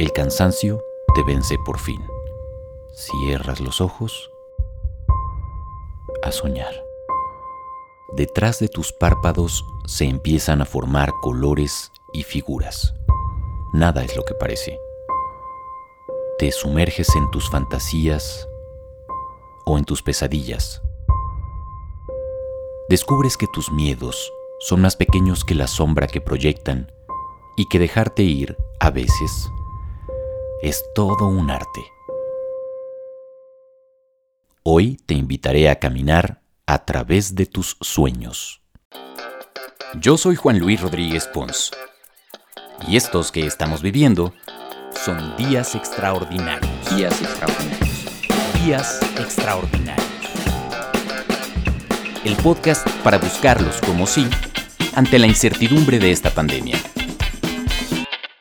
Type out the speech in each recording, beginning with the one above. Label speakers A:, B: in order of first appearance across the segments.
A: El cansancio te vence por fin. Cierras los ojos a soñar. Detrás de tus párpados se empiezan a formar colores y figuras. Nada es lo que parece. Te sumerges en tus fantasías o en tus pesadillas. Descubres que tus miedos son más pequeños que la sombra que proyectan y que dejarte ir, a veces, es todo un arte. Hoy te invitaré a caminar a través de tus sueños. Yo soy Juan Luis Rodríguez Pons y estos que estamos viviendo son días extraordinarios.
B: Días extraordinarios.
A: Días extraordinarios. El podcast para buscarlos como sí ante la incertidumbre de esta pandemia.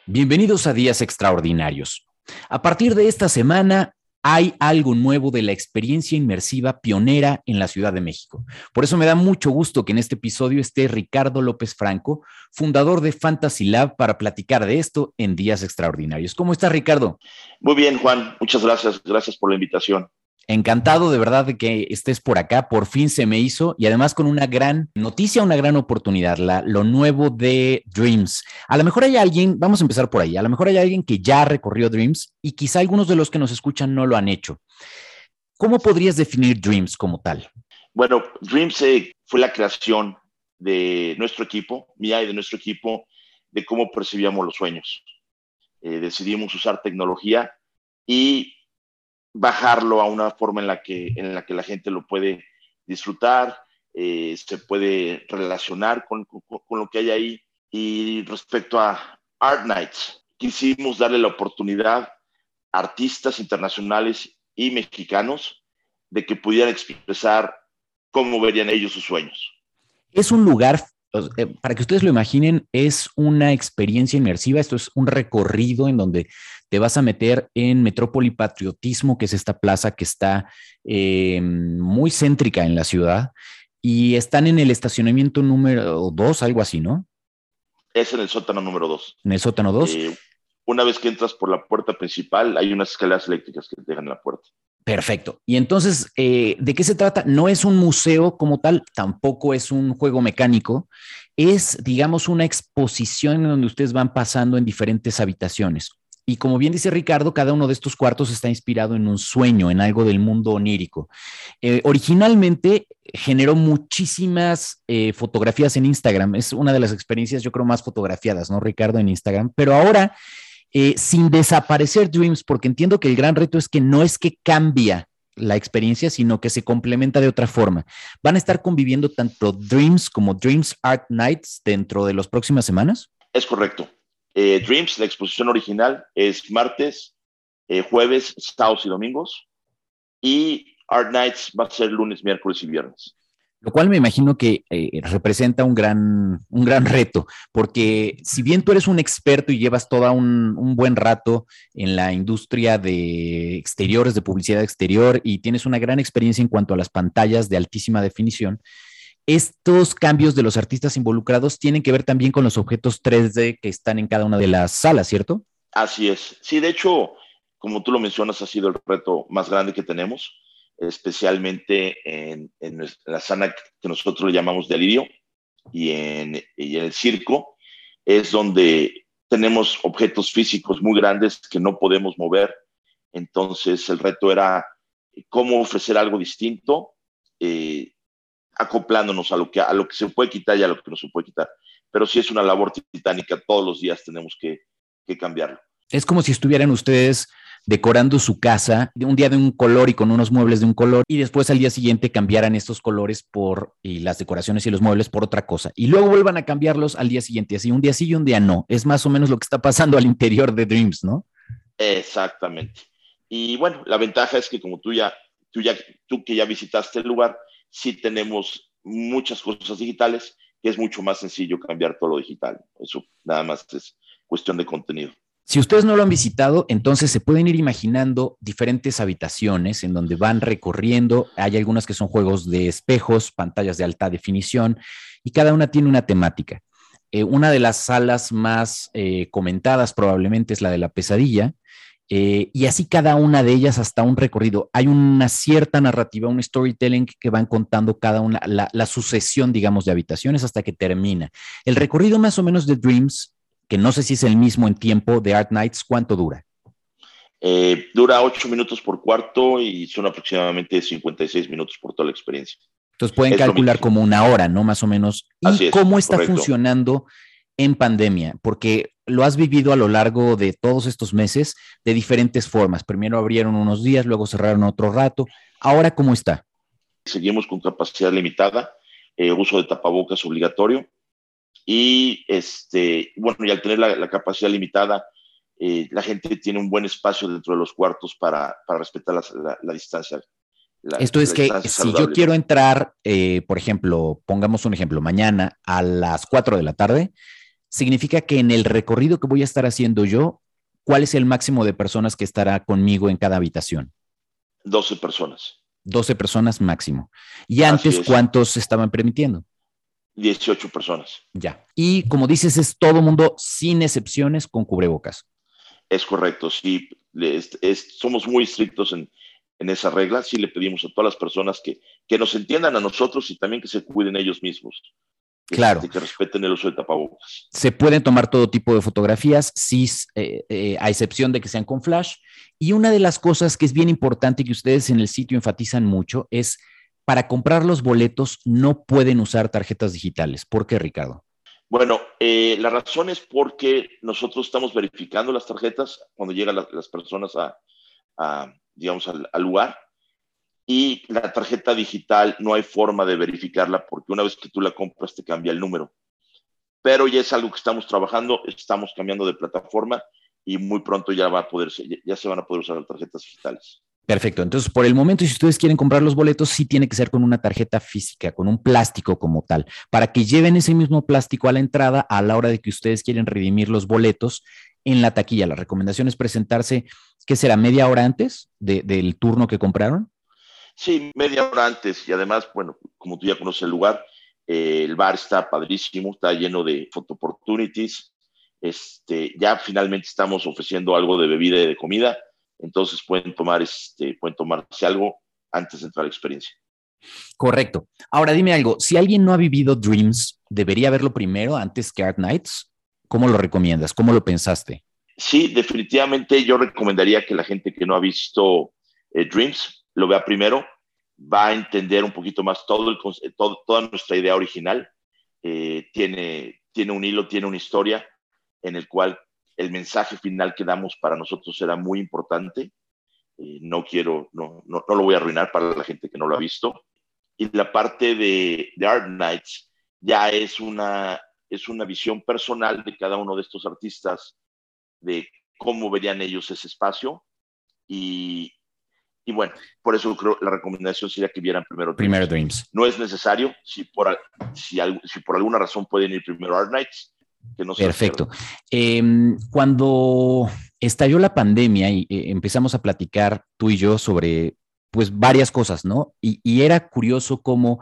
A: Bienvenidos a Días Extraordinarios. A partir de esta semana hay algo nuevo de la experiencia inmersiva pionera en la Ciudad de México. Por eso me da mucho gusto que en este episodio esté Ricardo López Franco, fundador de Fantasy Lab, para platicar de esto en Días Extraordinarios. ¿Cómo estás, Ricardo?
C: Muy bien, Juan. Muchas gracias. Gracias por la invitación.
A: Encantado de verdad de que estés por acá, por fin se me hizo y además con una gran noticia, una gran oportunidad, la, lo nuevo de Dreams. A lo mejor hay alguien, vamos a empezar por ahí, a lo mejor hay alguien que ya recorrió Dreams y quizá algunos de los que nos escuchan no lo han hecho. ¿Cómo podrías definir Dreams como tal?
C: Bueno, Dreams eh, fue la creación de nuestro equipo, mía y de nuestro equipo, de cómo percibíamos los sueños. Eh, decidimos usar tecnología y bajarlo a una forma en la que, en la, que la gente lo puede disfrutar, eh, se puede relacionar con, con, lo que hay ahí. Y respecto a Art Nights, quisimos darle la oportunidad a artistas internacionales y mexicanos de que pudieran expresar cómo verían ellos sus sueños.
A: Es un lugar para que ustedes lo imaginen, es una experiencia inmersiva, esto es un recorrido en donde te vas a meter en Metrópoli Patriotismo, que es esta plaza que está eh, muy céntrica en la ciudad, y están en el estacionamiento número 2, algo así, ¿no?
C: Es en el sótano número 2.
A: En el sótano 2.
C: Eh, una vez que entras por la puerta principal, hay unas escaleras eléctricas que te dejan en la puerta.
A: Perfecto. Y entonces, eh, ¿de qué se trata? No es un museo como tal, tampoco es un juego mecánico, es, digamos, una exposición en donde ustedes van pasando en diferentes habitaciones. Y como bien dice Ricardo, cada uno de estos cuartos está inspirado en un sueño, en algo del mundo onírico. Eh, originalmente generó muchísimas eh, fotografías en Instagram. Es una de las experiencias, yo creo, más fotografiadas, ¿no, Ricardo, en Instagram? Pero ahora eh, sin desaparecer Dreams, porque entiendo que el gran reto es que no es que cambia la experiencia, sino que se complementa de otra forma. ¿Van a estar conviviendo tanto Dreams como Dreams Art Nights dentro de las próximas semanas?
C: Es correcto. Eh, Dreams, la exposición original, es martes, eh, jueves, sábados y domingos. Y Art Nights va a ser lunes, miércoles y viernes.
A: Lo cual me imagino que eh, representa un gran, un gran reto, porque si bien tú eres un experto y llevas todo un, un, buen rato en la industria de exteriores, de publicidad exterior, y tienes una gran experiencia en cuanto a las pantallas de altísima definición, estos cambios de los artistas involucrados tienen que ver también con los objetos 3D que están en cada una de las salas, ¿cierto?
C: Así es. Sí, de hecho, como tú lo mencionas, ha sido el reto más grande que tenemos especialmente en, en, la zona que nosotros le llamamos delirio y en, y en el circo, es donde tenemos objetos físicos muy grandes que no podemos mover. Entonces el reto era cómo ofrecer algo distinto, eh, acoplándonos a lo, que, a lo que se puede quitar y a lo que no se puede quitar. Pero sí es una labor titánica, todos los días tenemos que, que cambiarlo.
A: Es como si estuvieran ustedes decorando su casa un día de un color y con unos muebles de un color y después al día siguiente cambiaran estos colores por las decoraciones y los muebles por otra cosa y luego vuelvan a cambiarlos al día siguiente, así un día sí y un día no. Es más o menos lo que está pasando al interior de Dreams, ¿no?
C: Exactamente. Y bueno, la ventaja es que como tú ya tú ya tú que ya visitaste el lugar, sí tenemos muchas cosas digitales que es mucho más sencillo cambiar todo lo digital. Eso nada más es cuestión de contenido.
A: Si ustedes no lo han visitado, entonces se pueden ir imaginando diferentes habitaciones en donde van recorriendo. Hay algunas que son juegos de espejos, pantallas de alta definición, y cada una tiene una temática. Eh, una de las salas más eh, comentadas probablemente es la de la pesadilla. Eh, y así cada una de ellas hasta un recorrido. Hay una cierta narrativa, un storytelling que van contando cada una, la, sucesión, digamos, de habitaciones hasta que termina. El recorrido más o menos de Dreams, que no sé si es el mismo en tiempo de Art Nights, ¿cuánto dura?
C: dura ocho minutos por cuarto y son aproximadamente 56 minutos por toda la experiencia.
A: Entonces pueden calcular como una hora, ¿no? Más o menos. ¿Y cómo está funcionando en pandemia? Porque lo has vivido a lo largo de todos estos meses de diferentes formas. Primero abrieron unos días, luego cerraron otro rato. Ahora, ¿cómo está?
C: Seguimos con capacidad limitada, eh, uso de tapabocas obligatorio. Y este, bueno, y al tener la, capacidad limitada, eh, la gente tiene un buen espacio dentro de los cuartos para, respetar la distancia
A: esto es que si yo quiero entrar, eh, por ejemplo, pongamos un ejemplo, mañana a las 4 de la tarde, significa que en el recorrido que voy a estar haciendo yo, ¿cuál es el máximo de personas que estará conmigo en cada habitación?
C: 12 personas.
A: 12 personas máximo. ¿Y antes cuántos estaban permitiendo?
C: 18 personas.
A: Ya. Y como dices, es todo mundo sin excepciones con cubrebocas.
C: Es correcto, sí. somos muy estrictos en, en esa regla, sí le pedimos a todas las personas que, que nos entiendan a nosotros y también que se cuiden ellos mismos.
A: Claro.
C: Que, respeten el uso de tapabocas.
A: Se pueden tomar todo tipo de fotografías, sí, eh, eh, a excepción de que sean con flash. Y una de las cosas que es bien importante y que ustedes en el sitio enfatizan mucho es para comprar los boletos no pueden usar tarjetas digitales. ¿Por qué, Ricardo?
C: Bueno, eh, la razón es porque nosotros estamos verificando las tarjetas cuando llegan las, personas a, digamos, al, lugar. Y la tarjeta digital no hay forma de verificarla porque una vez que tú la compras te cambia el número. Pero ya es algo que estamos trabajando, estamos cambiando de plataforma y muy pronto ya, va a poder, ya se van a poder usar las tarjetas digitales.
A: Perfecto. Entonces, por el momento, si ustedes quieren comprar los boletos, sí tiene que ser con una tarjeta física, con un plástico como tal, para que lleven ese mismo plástico a la entrada a la hora de que ustedes quieren redimir los boletos en la taquilla. La recomendación es presentarse ¿qué será? ¿Media hora antes del turno que compraron?
C: Sí, media hora antes. Y además, bueno, como tú ya conoces el lugar, eh, el bar está padrísimo, está lleno de photo opportunities. Este, ya finalmente estamos ofreciendo algo de bebida y de comida, entonces pueden tomar, este, pueden tomarse algo antes de entrar a la experiencia.
A: Correcto. Ahora dime algo, si alguien no ha vivido Dreams, ¿debería verlo primero antes que Art Nights? ¿Cómo lo recomiendas? ¿Cómo lo pensaste?
C: sí, definitivamente yo recomendaría que la gente que no ha visto eh, Dreams lo vea primero, va a entender un poquito más todo el, toda nuestra idea original. Eh, tiene, tiene un hilo, tiene una historia en el cual el mensaje final que damos para nosotros será muy importante. Eh, no quiero, no, no, no, lo voy a arruinar para la gente que no lo ha visto. Y la parte de, de Art Nights ya es una, es una visión personal de cada uno de estos artistas de cómo verían ellos ese espacio y, y bueno, por eso creo la recomendación sería que vieran primero
A: Dreams. Primero Dreams.
C: No es necesario, si por, si, si por alguna razón pueden ir primero Art Nights, que no
A: Perfecto. Em, cuando estalló la pandemia y eh, empezamos a platicar tú y yo sobre pues varias cosas, ¿no? Y, y, era curioso cómo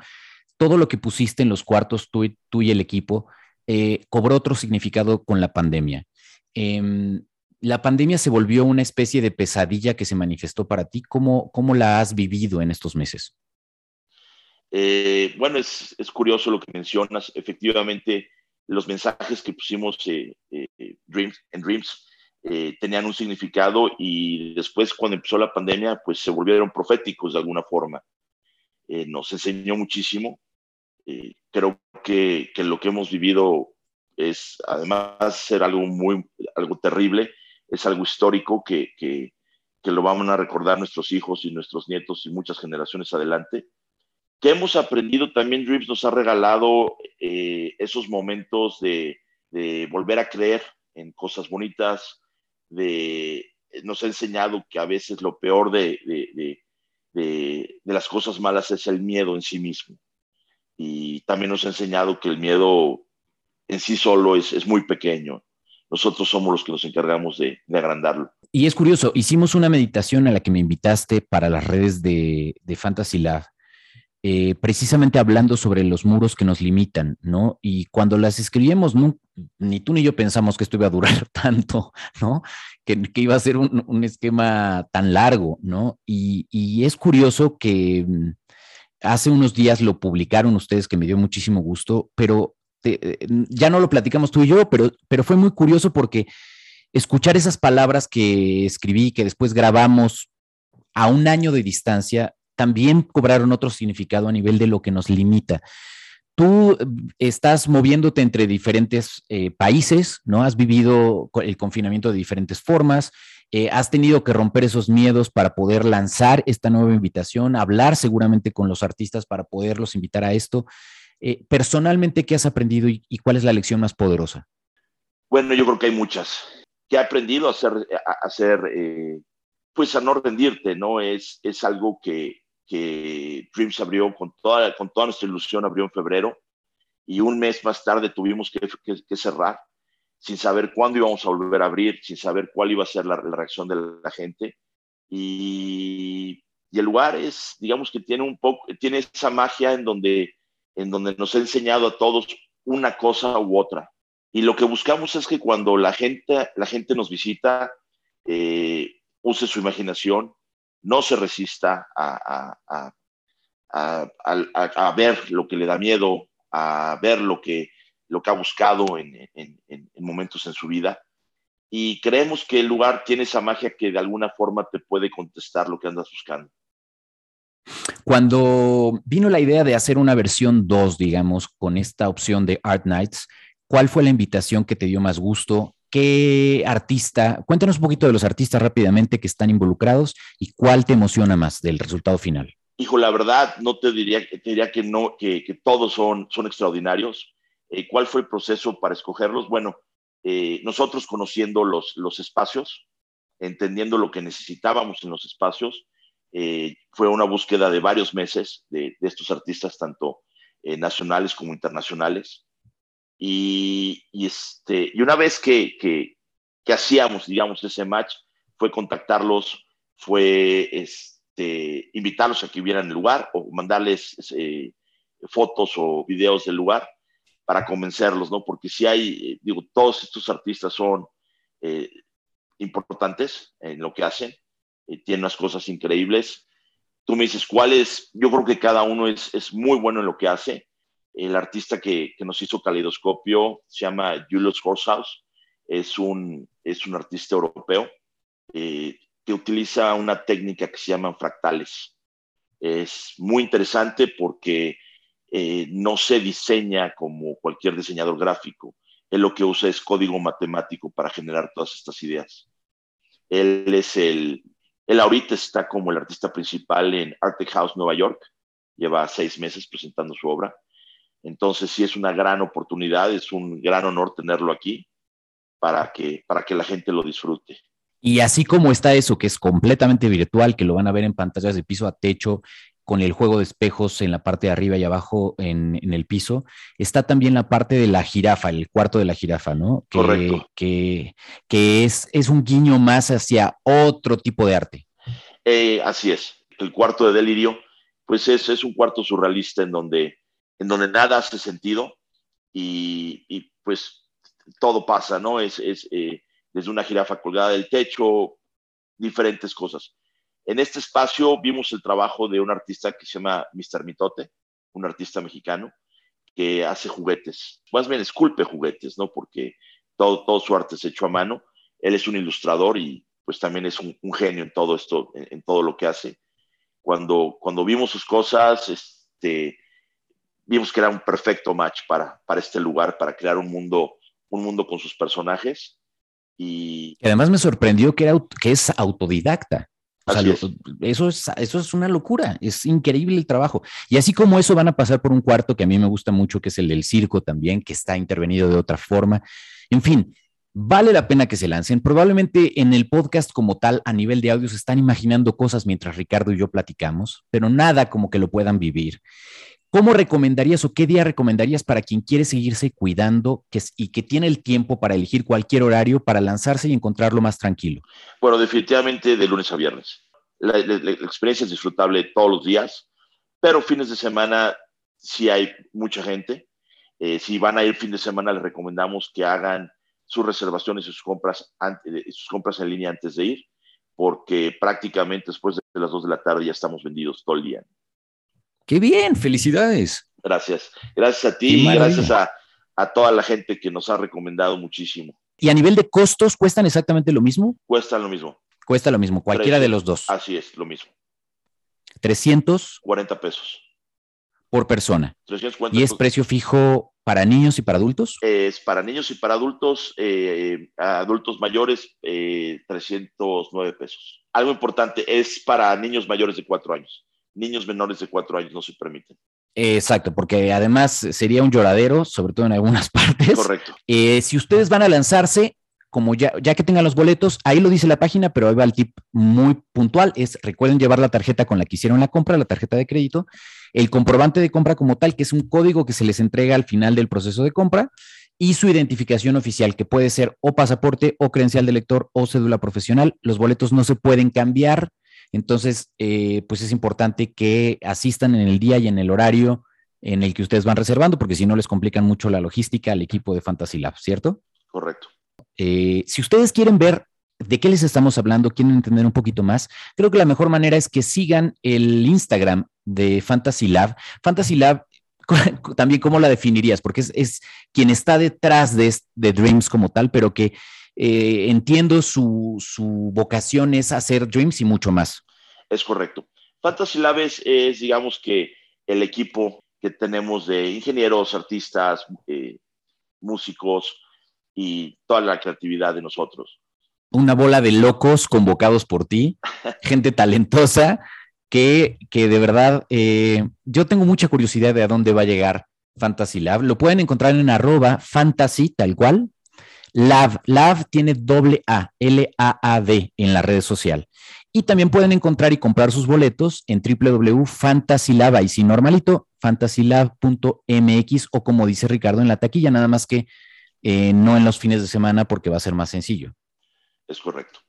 A: todo lo que pusiste en los cuartos, tú y, tú y el equipo, eh, cobró otro significado con la pandemia. Em, la pandemia se volvió una especie de pesadilla que se manifestó para ti. ¿Cómo, cómo la has vivido en estos meses?
C: Eh, bueno, es, es, curioso lo que mencionas. Efectivamente, los mensajes que pusimos eh, eh, Dreams, en Dreams tenían un significado y después cuando empezó la pandemia, pues se volvieron proféticos de alguna forma. nos enseñó muchísimo. creo que, que, lo que hemos vivido es además ser algo muy, algo terrible, es algo histórico que, que, que, lo van a recordar nuestros hijos y nuestros nietos y muchas generaciones adelante. Que hemos aprendido también, Drips nos ha regalado eh, esos momentos de, de, volver a creer en cosas bonitas, de, nos ha enseñado que a veces lo peor de, de, de las cosas malas es el miedo en sí mismo. Y también nos ha enseñado que el miedo en sí solo es, muy pequeño. Nosotros somos los que nos encargamos de, agrandarlo.
A: Y es curioso, hicimos una meditación a la que me invitaste para las redes de, Fantasy Lab. Eh, precisamente hablando sobre los muros que nos limitan, ¿no? Y cuando las escribimos, ni tú ni yo pensamos que esto iba a durar tanto, ¿no? Que, iba a ser un, esquema tan largo, ¿no? Y, es curioso que mm, hace unos días lo publicaron ustedes, que me dio muchísimo gusto, pero eh, ya no lo platicamos tú y yo, pero, pero fue muy curioso porque escuchar esas palabras que escribí, que después grabamos a un año de distancia, también cobraron otro significado a nivel de lo que nos limita. Tú eh, estás moviéndote entre diferentes eh, países, ¿no? Has vivido el confinamiento de diferentes formas, eh, has tenido que romper esos miedos para poder lanzar esta nueva invitación, hablar seguramente con los artistas para poderlos invitar a esto. personalmente, ¿qué has aprendido y, cuál es la lección más poderosa?
C: Bueno, yo creo que hay muchas. Que he aprendido a hacer, a hacer pues a no rendirte, ¿no? Es, es algo que, que Dreams abrió con toda, con toda nuestra ilusión, abrió en febrero y un mes más tarde tuvimos que, que, cerrar sin saber cuándo íbamos a volver a abrir, sin saber cuál iba a ser la, reacción de la gente. Y, y, el lugar es, digamos que tiene un poco, tiene esa magia en donde, en donde nos ha enseñado a todos una cosa u otra. Y lo que buscamos es que cuando la gente, la gente nos visita, eh, use su imaginación, no se resista a, ver lo que le da miedo, a ver lo que, lo que ha buscado en, momentos en su vida. Y creemos que el lugar tiene esa magia que de alguna forma te puede contestar lo que andas buscando.
A: Cuando vino la idea de hacer una versión 2, digamos, con esta opción de Art Nights, ¿cuál fue la invitación que te dio más gusto? ¿Qué artista? Cuéntanos un poquito de los artistas rápidamente que están involucrados y cuál te emociona más del resultado final.
C: Hijo, la verdad, no te diría, que no, que, todos son, son extraordinarios. Eh, ¿Cuál fue el proceso para escogerlos? Bueno, eh, nosotros conociendo los, los espacios, entendiendo lo que necesitábamos en los espacios, eh, fue una búsqueda de varios meses de, de estos artistas, tanto nacionales como internacionales. Y, este, y una vez que, que, hacíamos, digamos, ese match, fue contactarlos, fue este, invitarlos a que vieran el lugar o mandarles eh, fotos o videos del lugar para convencerlos, ¿no? Porque si hay, eh, digo, todos estos artistas son eh, importantes en lo que hacen, tienen unas cosas increíbles. Tú me dices, ¿cuál es? Yo creo que cada uno es, es muy bueno en lo que hace el artista que, nos hizo Caleidoscopio se llama Julius Horsehouse, es un, es un artista europeo eh, que utiliza una técnica que se llama fractales. Es muy interesante porque eh, no se diseña como cualquier diseñador gráfico. Él lo que usa es código matemático para generar todas estas ideas. Él es el, él ahorita está como el artista principal en Arte House Nueva York. Lleva seis meses presentando su obra entonces sí es una gran oportunidad, es un gran honor tenerlo aquí para que, para que la gente lo disfrute.
A: Y así como está eso, que es completamente virtual, que lo van a ver en pantallas de piso a techo, con el juego de espejos en la parte de arriba y abajo en, el piso, está también la parte de la jirafa, el cuarto de la jirafa, ¿no?
C: Que, Correcto.
A: Que, que es, es un guiño más hacia otro tipo de arte.
C: Eh, así es. El cuarto de delirio, pues es, es un cuarto surrealista en donde en donde nada hace sentido y, pues todo pasa, ¿no? Es, es eh, desde una jirafa colgada del techo, diferentes cosas. En este espacio vimos el trabajo de un artista que se llama Mr. Mitote, un artista mexicano que hace juguetes, más bien esculpe juguetes, ¿no? Porque todo, todo su arte es hecho a mano. Él es un ilustrador y pues también es un, genio en todo esto, en, en, todo lo que hace. Cuando, cuando vimos sus cosas, este, vimos que era un perfecto match para, para este lugar, para crear un mundo, un mundo con sus personajes. Y
A: además me sorprendió que, era, que es autodidacta. Eso, es, eso es una locura, es increíble el trabajo. Y así como eso van a pasar por un cuarto que a mí me gusta mucho, que es el del circo también, que está intervenido de otra forma. En fin, vale la pena que se lancen. Probablemente en el podcast como tal, a nivel de audio, se están imaginando cosas mientras Ricardo y yo platicamos, pero nada como que lo puedan vivir. ¿Cómo recomendarías o qué día recomendarías para quien quiere seguirse cuidando y que tiene el tiempo para elegir cualquier horario para lanzarse y encontrarlo más tranquilo?
C: Bueno, definitivamente de lunes a viernes. La, experiencia es disfrutable todos los días. pero fines de semana sí hay mucha gente. Eh, si van a ir fin de semana, les recomendamos que hagan sus reservaciones y sus compras, sus compras en línea antes de ir, porque prácticamente después de las 2 de la tarde ya estamos vendidos todo el día.
A: ¡Qué bien! ¡Felicidades!
C: Gracias. Gracias a ti y gracias a, a toda la gente que nos ha recomendado muchísimo.
A: ¿Y a nivel de costos cuestan exactamente lo mismo?
C: Cuestan lo mismo.
A: Cuesta lo mismo, cualquiera de los dos.
C: Así es, lo mismo.
A: 340
C: pesos.
A: Por persona. ¿Y es precio fijo para niños y para adultos?
C: Es para niños y para adultos, eh, adultos mayores, 309 eh, pesos. Algo importante, es para niños mayores de cuatro años. Niños menores de cuatro años no se permiten.
A: Exacto, porque además sería un lloradero, sobre todo en algunas partes.
C: Correcto.
A: Eh, si ustedes van a lanzarse, como ya, ya que tengan los boletos, ahí lo dice la página, pero ahí va el tip muy puntual, es recuerden llevar la tarjeta con la que hicieron la compra, la tarjeta de crédito, el comprobante de compra como tal, que es un código que se les entrega al final del proceso de compra, y su identificación oficial, que puede ser o pasaporte o credencial de lector o cédula profesional. Los boletos no se pueden cambiar, entonces, eh, pues es importante que asistan en el día y en el horario en el que ustedes van reservando, porque si no les complican mucho la logística al equipo de Fantasy Lab, ¿cierto?
C: Correcto.
A: Eh, si ustedes quieren ver de qué les estamos hablando, quieren entender un poquito más, creo que la mejor manera es que sigan el Instagram de Fantasy Lab. Fantasy Lab, también, ¿cómo la definirías? Porque es, quien está detrás de, de, Dreams como tal, pero que eh, entiendo su, su, vocación es hacer Dreams y mucho más.
C: Es correcto. Fantasy Lab es, digamos que, el equipo que tenemos de ingenieros, artistas, eh, músicos, y toda la creatividad de nosotros.
A: Una bola de locos convocados por ti, gente talentosa, que, que de verdad eh, yo tengo mucha curiosidad de a dónde va a llegar Fantasy Lab. Lo pueden encontrar en arroba fantasy, tal cual. Lab, Lab tiene doble A, L-A-A-D en la red social. Y también pueden encontrar y comprar sus boletos en www.fantasylab, ahí sí normalito, fantasylab.mx o como dice Ricardo en la taquilla, nada más que eh, no en los fines de semana porque va a ser más sencillo.
C: Es correcto.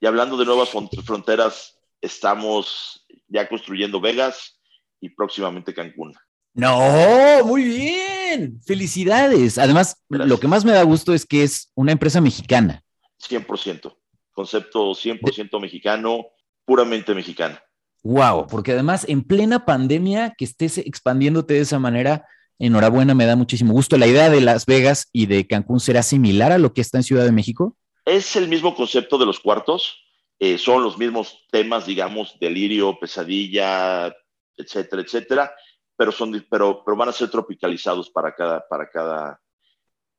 C: Y hablando de nuevas fronteras, estamos ya construyendo Vegas y próximamente Cancún.
A: No, muy bien. Felicidades. Además, lo que más me da gusto es que es una empresa mexicana.
C: 100%. Concepto 100% mexicano, puramente mexicano.
A: Wow, porque además en plena pandemia que estés expandiéndote de esa manera, enhorabuena, me da muchísimo gusto. ¿La idea de Las Vegas y de Cancún será similar a lo que está en Ciudad de México?
C: Es el mismo concepto de los cuartos, eh, son los mismos temas, digamos, delirio, pesadilla, etcétera, etcétera, pero, son, pero, pero van a ser tropicalizados para cada, para cada,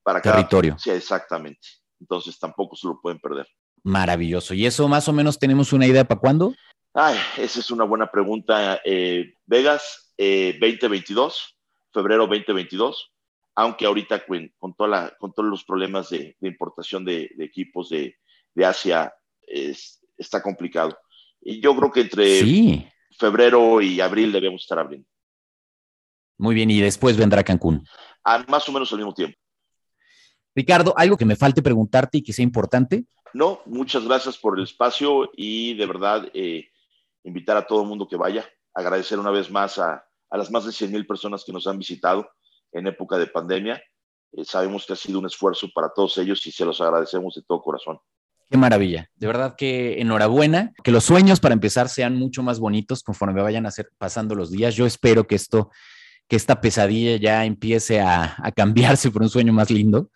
C: para
A: territorio.
C: sí, exactamente. Entonces tampoco se lo pueden perder.
A: Maravilloso. ¿Y eso más o menos tenemos una idea para cuándo?
C: Ay, esa es una buena pregunta. Eh, Vegas 2022 eh, febrero 2022, aunque ahorita con, con, toda con todos los problemas de, importación de, equipos de, Asia está complicado. Y yo creo que entre febrero y abril debemos estar abriendo.
A: Muy bien, y después vendrá Cancún.
C: A más o menos al mismo tiempo.
A: Ricardo, ¿algo que me falte preguntarte y que sea importante?
C: No, muchas gracias por el espacio y de verdad eh, invitar a todo el mundo que vaya. Agradecer una vez más a, a las más de 100 mil personas que nos han visitado en época de pandemia. Eh, sabemos que ha sido un esfuerzo para todos ellos y se los agradecemos de todo corazón.
A: Qué maravilla. De verdad que enhorabuena. Que los sueños para empezar sean mucho más bonitos conforme vayan a ser pasando los días. Yo espero que esto, que esta pesadilla ya empiece a, cambiarse por un sueño más lindo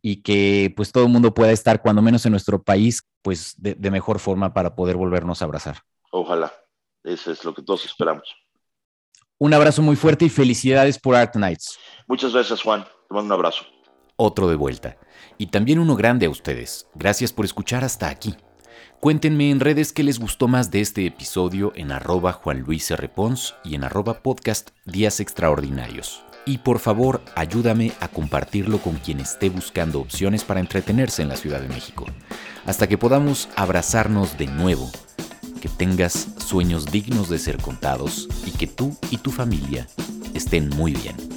A: y que pues todo el mundo pueda estar cuando menos en nuestro país pues de mejor forma para poder volvernos a abrazar.
C: Ojalá. Eso es lo que todos esperamos.
A: Un abrazo muy fuerte y felicidades por Art Nights.
C: Muchas gracias, Juan. Te mando un abrazo.
A: Otro de vuelta. Y también uno grande a ustedes. Gracias por escuchar hasta aquí. Cuéntenme en redes qué les gustó más de este episodio en arroba. Pons y en arroba podcast Días Extraordinarios. Y por favor, ayúdame a compartirlo con quien esté buscando opciones para entretenerse en la Ciudad de México. Hasta que podamos abrazarnos de nuevo que tengas sueños dignos de ser contados y que tú y tu familia estén muy bien.